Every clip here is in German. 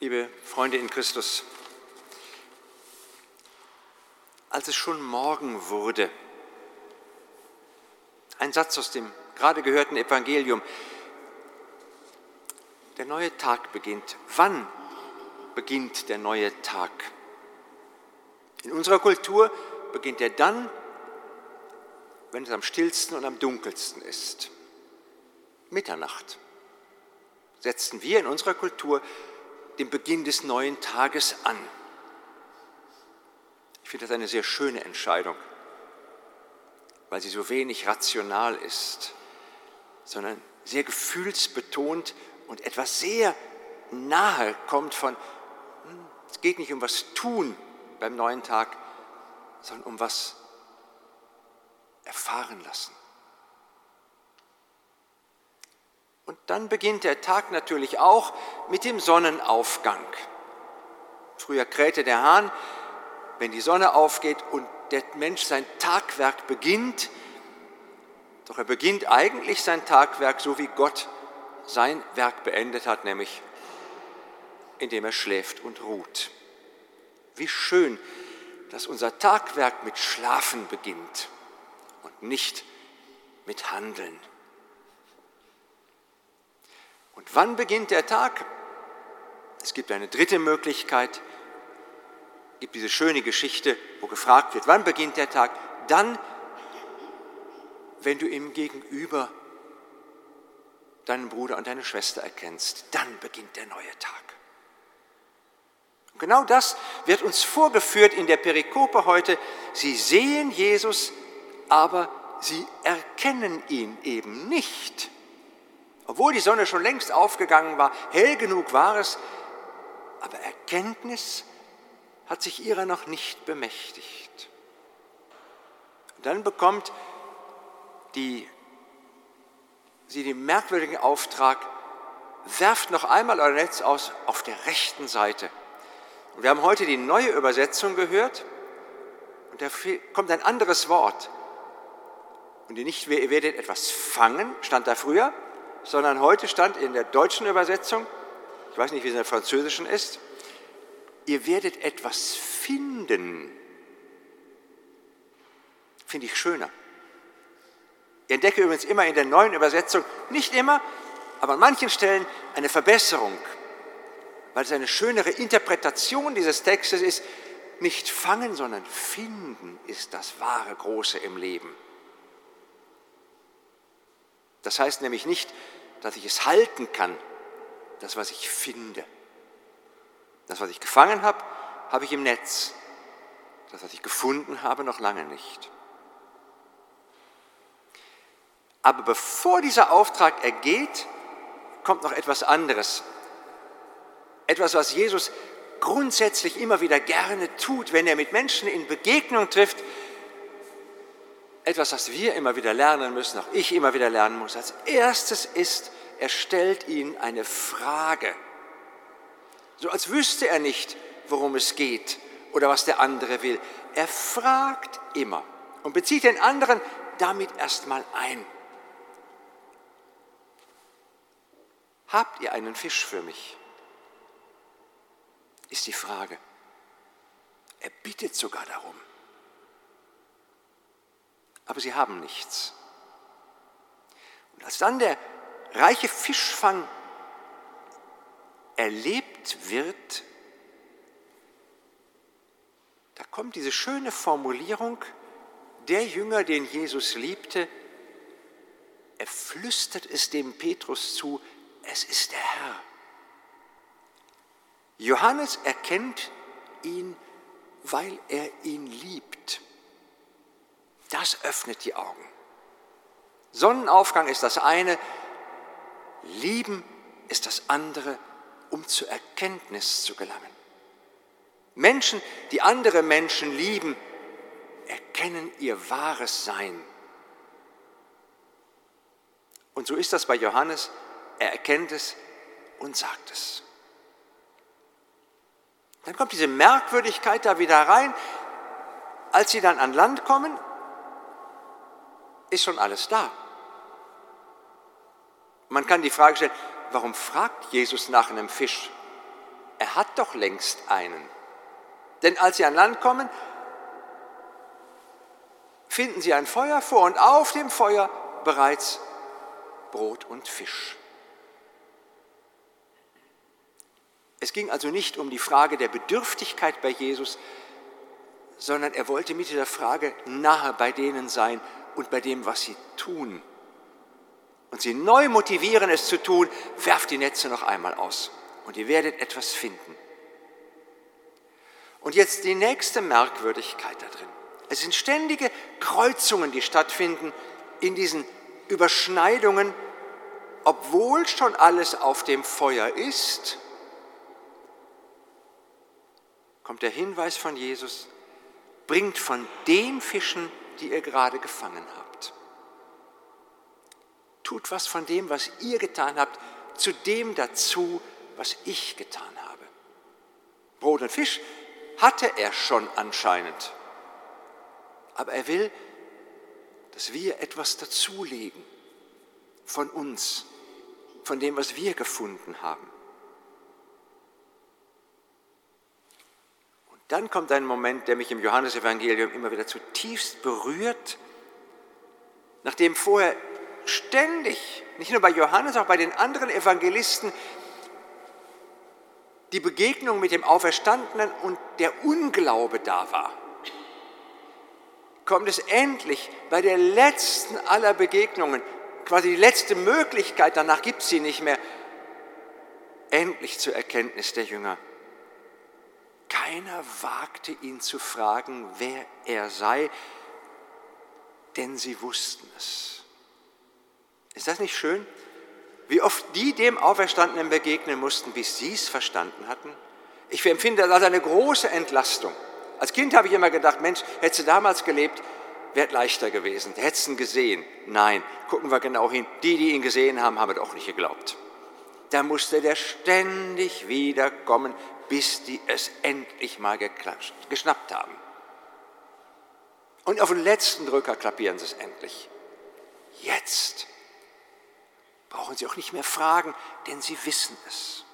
Liebe Freunde in Christus, als es schon Morgen wurde, ein Satz aus dem gerade gehörten Evangelium, der neue Tag beginnt. Wann beginnt der neue Tag? In unserer Kultur beginnt er dann, wenn es am stillsten und am dunkelsten ist. Mitternacht setzen wir in unserer Kultur den Beginn des neuen Tages an. Ich finde das eine sehr schöne Entscheidung, weil sie so wenig rational ist, sondern sehr gefühlsbetont und etwas sehr nahe kommt von, hm, es geht nicht um was tun beim neuen Tag, sondern um was erfahren lassen. Und dann beginnt der Tag natürlich auch mit dem Sonnenaufgang. Früher krähte der Hahn, wenn die Sonne aufgeht und der Mensch sein Tagwerk beginnt, doch er beginnt eigentlich sein Tagwerk so wie Gott sein Werk beendet hat, nämlich indem er schläft und ruht. Wie schön, dass unser Tagwerk mit Schlafen beginnt und nicht mit Handeln. Und wann beginnt der Tag? Es gibt eine dritte Möglichkeit. Es gibt diese schöne Geschichte, wo gefragt wird, wann beginnt der Tag? Dann, wenn du im Gegenüber deinen Bruder und deine Schwester erkennst, dann beginnt der neue Tag. Und genau das wird uns vorgeführt in der Perikope heute. Sie sehen Jesus, aber sie erkennen ihn eben nicht. Obwohl die Sonne schon längst aufgegangen war, hell genug war es, aber Erkenntnis hat sich ihrer noch nicht bemächtigt. Und dann bekommt die, sie den merkwürdigen Auftrag, werft noch einmal euer Netz aus auf der rechten Seite. Und wir haben heute die neue Übersetzung gehört und da kommt ein anderes Wort. Und nicht, ihr werdet etwas fangen, stand da früher, sondern heute stand in der deutschen Übersetzung, ich weiß nicht, wie es in der französischen ist, ihr werdet etwas finden. Finde ich schöner. Ich entdecke übrigens immer in der neuen Übersetzung, nicht immer, aber an manchen Stellen eine Verbesserung, weil es eine schönere Interpretation dieses Textes ist. Nicht fangen, sondern finden ist das wahre Große im Leben. Das heißt nämlich nicht, dass ich es halten kann, das, was ich finde. Das, was ich gefangen habe, habe ich im Netz. Das, was ich gefunden habe, noch lange nicht. Aber bevor dieser Auftrag ergeht, kommt noch etwas anderes. Etwas, was Jesus grundsätzlich immer wieder gerne tut, wenn er mit Menschen in Begegnung trifft, etwas, was wir immer wieder lernen müssen, auch ich immer wieder lernen muss. Als erstes ist, er stellt ihnen eine Frage. So als wüsste er nicht, worum es geht oder was der andere will. Er fragt immer und bezieht den anderen damit erstmal ein. Habt ihr einen Fisch für mich? Ist die Frage. Er bittet sogar darum aber sie haben nichts. Und als dann der reiche Fischfang erlebt wird, da kommt diese schöne Formulierung, der Jünger, den Jesus liebte, er flüstert es dem Petrus zu, es ist der Herr. Johannes erkennt ihn, weil er ihn liebt. Das öffnet die Augen. Sonnenaufgang ist das eine, Lieben ist das andere, um zur Erkenntnis zu gelangen. Menschen, die andere Menschen lieben, erkennen ihr wahres Sein. Und so ist das bei Johannes. Er erkennt es und sagt es. Dann kommt diese Merkwürdigkeit da wieder rein. Als sie dann an Land kommen, ist schon alles da. Man kann die Frage stellen, warum fragt Jesus nach einem Fisch? Er hat doch längst einen. Denn als sie an Land kommen, finden sie ein Feuer vor und auf dem Feuer bereits Brot und Fisch. Es ging also nicht um die Frage der Bedürftigkeit bei Jesus, sondern er wollte mit dieser Frage nahe bei denen sein und bei dem, was sie tun. Und sie neu motivieren, es zu tun, werft die Netze noch einmal aus und ihr werdet etwas finden. Und jetzt die nächste Merkwürdigkeit da drin. Es sind ständige Kreuzungen, die stattfinden in diesen Überschneidungen, obwohl schon alles auf dem Feuer ist, kommt der Hinweis von Jesus, bringt von den Fischen, die ihr gerade gefangen habt. Tut was von dem, was ihr getan habt, zu dem dazu, was ich getan habe. Brot und Fisch hatte er schon anscheinend, aber er will, dass wir etwas dazulegen von uns, von dem, was wir gefunden haben. Dann kommt ein Moment, der mich im Johannesevangelium immer wieder zutiefst berührt, nachdem vorher ständig, nicht nur bei Johannes, auch bei den anderen Evangelisten, die Begegnung mit dem Auferstandenen und der Unglaube da war, kommt es endlich bei der letzten aller Begegnungen, quasi die letzte Möglichkeit, danach gibt es sie nicht mehr, endlich zur Erkenntnis der Jünger. Keiner wagte ihn zu fragen, wer er sei, denn sie wussten es. Ist das nicht schön? Wie oft die dem Auferstandenen begegnen mussten, bis sie es verstanden hatten? Ich empfinde das als eine große Entlastung. Als Kind habe ich immer gedacht, Mensch, hättest du damals gelebt, wäre leichter gewesen, hättest ihn gesehen. Nein, gucken wir genau hin. Die, die ihn gesehen haben, haben es auch nicht geglaubt. Da musste der ständig wiederkommen, bis die es endlich mal geklatscht, geschnappt haben. Und auf den letzten Drücker klappieren sie es endlich. Jetzt brauchen sie auch nicht mehr fragen, denn sie wissen es.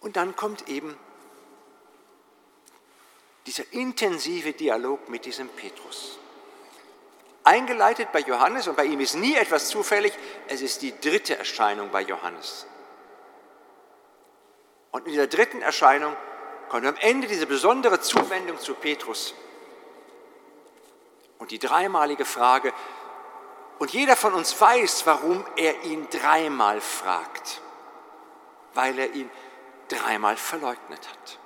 Und dann kommt eben dieser intensive Dialog mit diesem Petrus. Eingeleitet bei Johannes, und bei ihm ist nie etwas zufällig, es ist die dritte Erscheinung bei Johannes. Und in dieser dritten Erscheinung kommt am Ende diese besondere Zuwendung zu Petrus und die dreimalige Frage, und jeder von uns weiß, warum er ihn dreimal fragt, weil er ihn dreimal verleugnet hat.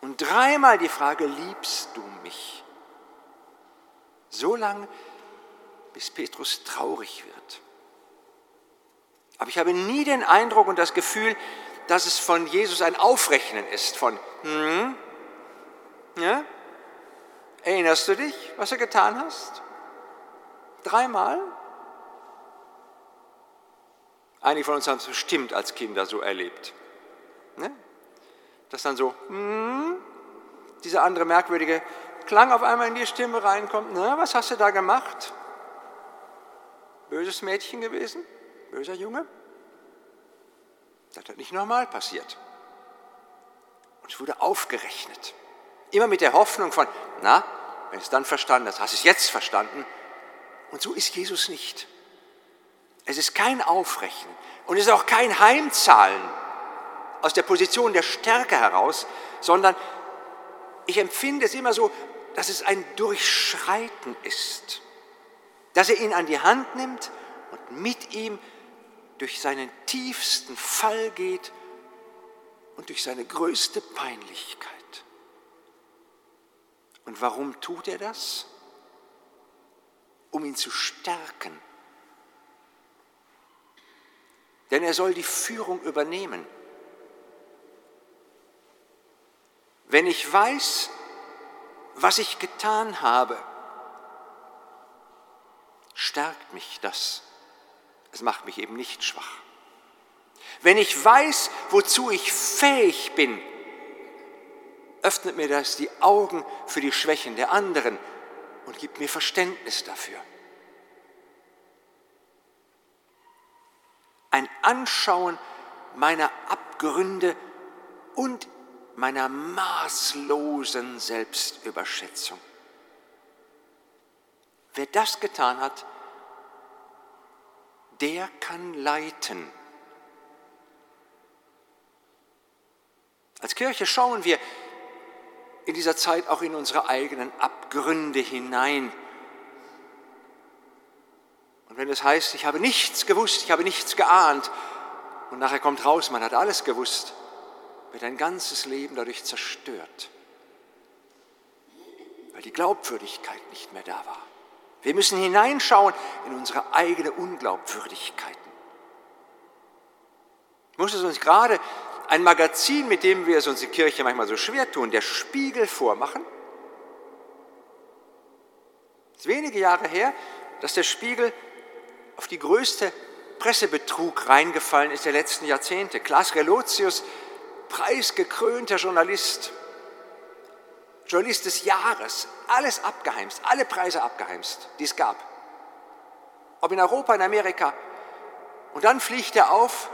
Und dreimal die Frage, liebst du mich? So lange, bis Petrus traurig wird. Aber ich habe nie den Eindruck und das Gefühl, dass es von Jesus ein Aufrechnen ist von, hm, ja? Erinnerst du dich, was du getan hast? Dreimal? Einige von uns haben es bestimmt als Kinder so erlebt. Ne? Dass dann so, hm, dieser andere merkwürdige Klang auf einmal in die Stimme reinkommt. Ne, was hast du da gemacht? Böses Mädchen gewesen? Böser Junge? Das hat nicht normal passiert. Und es wurde aufgerechnet. Immer mit der Hoffnung von, na, wenn es dann verstanden hast, hast du es jetzt verstanden. Und so ist Jesus nicht. Es ist kein Aufrechnen und es ist auch kein Heimzahlen aus der Position der Stärke heraus, sondern ich empfinde es immer so, dass es ein Durchschreiten ist, dass er ihn an die Hand nimmt und mit ihm durch seinen tiefsten Fall geht und durch seine größte Peinlichkeit. Und warum tut er das? Um ihn zu stärken. Denn er soll die Führung übernehmen. Wenn ich weiß, was ich getan habe, stärkt mich das. Es macht mich eben nicht schwach. Wenn ich weiß, wozu ich fähig bin, öffnet mir das die Augen für die Schwächen der anderen und gibt mir Verständnis dafür. Ein Anschauen meiner Abgründe und meiner maßlosen Selbstüberschätzung. Wer das getan hat, der kann leiten. Als Kirche schauen wir in dieser Zeit auch in unsere eigenen Abgründe hinein. Und wenn es heißt, ich habe nichts gewusst, ich habe nichts geahnt, und nachher kommt raus, man hat alles gewusst, wird ein ganzes Leben dadurch zerstört, weil die Glaubwürdigkeit nicht mehr da war. Wir müssen hineinschauen in unsere eigene Unglaubwürdigkeiten. Muss es uns gerade ein Magazin, mit dem wir es uns in Kirche manchmal so schwer tun, der Spiegel vormachen? Es ist wenige Jahre her, dass der Spiegel auf die größte Pressebetrug reingefallen ist der letzten Jahrzehnte. Klaas Relotius, preisgekrönter Journalist, Journalist des Jahres, alles abgeheimst, alle Preise abgeheimst, die es gab. Ob in Europa, in Amerika. Und dann fliegt er auf,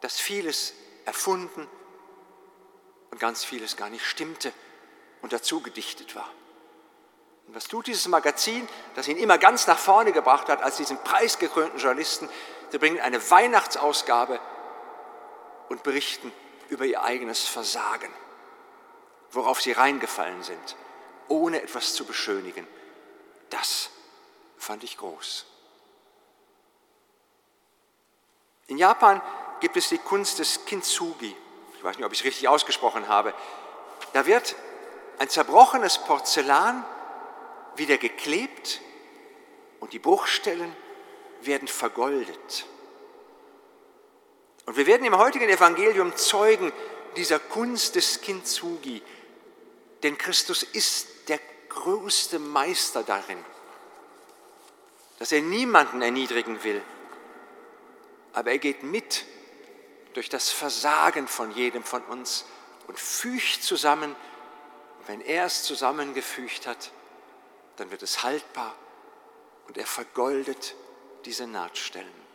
dass vieles erfunden und ganz vieles gar nicht stimmte und dazu gedichtet war. Und was tut dieses Magazin, das ihn immer ganz nach vorne gebracht hat als diesen preisgekrönten Journalisten? Sie bringen eine Weihnachtsausgabe und berichten über ihr eigenes Versagen worauf sie reingefallen sind, ohne etwas zu beschönigen. Das fand ich groß. In Japan gibt es die Kunst des Kintsugi. Ich weiß nicht, ob ich es richtig ausgesprochen habe. Da wird ein zerbrochenes Porzellan wieder geklebt und die Bruchstellen werden vergoldet. Und wir werden im heutigen Evangelium Zeugen dieser Kunst des Kintsugi, denn Christus ist der größte Meister darin, dass er niemanden erniedrigen will, aber er geht mit durch das Versagen von jedem von uns und fügt zusammen. Und wenn er es zusammengefügt hat, dann wird es haltbar und er vergoldet diese Nahtstellen.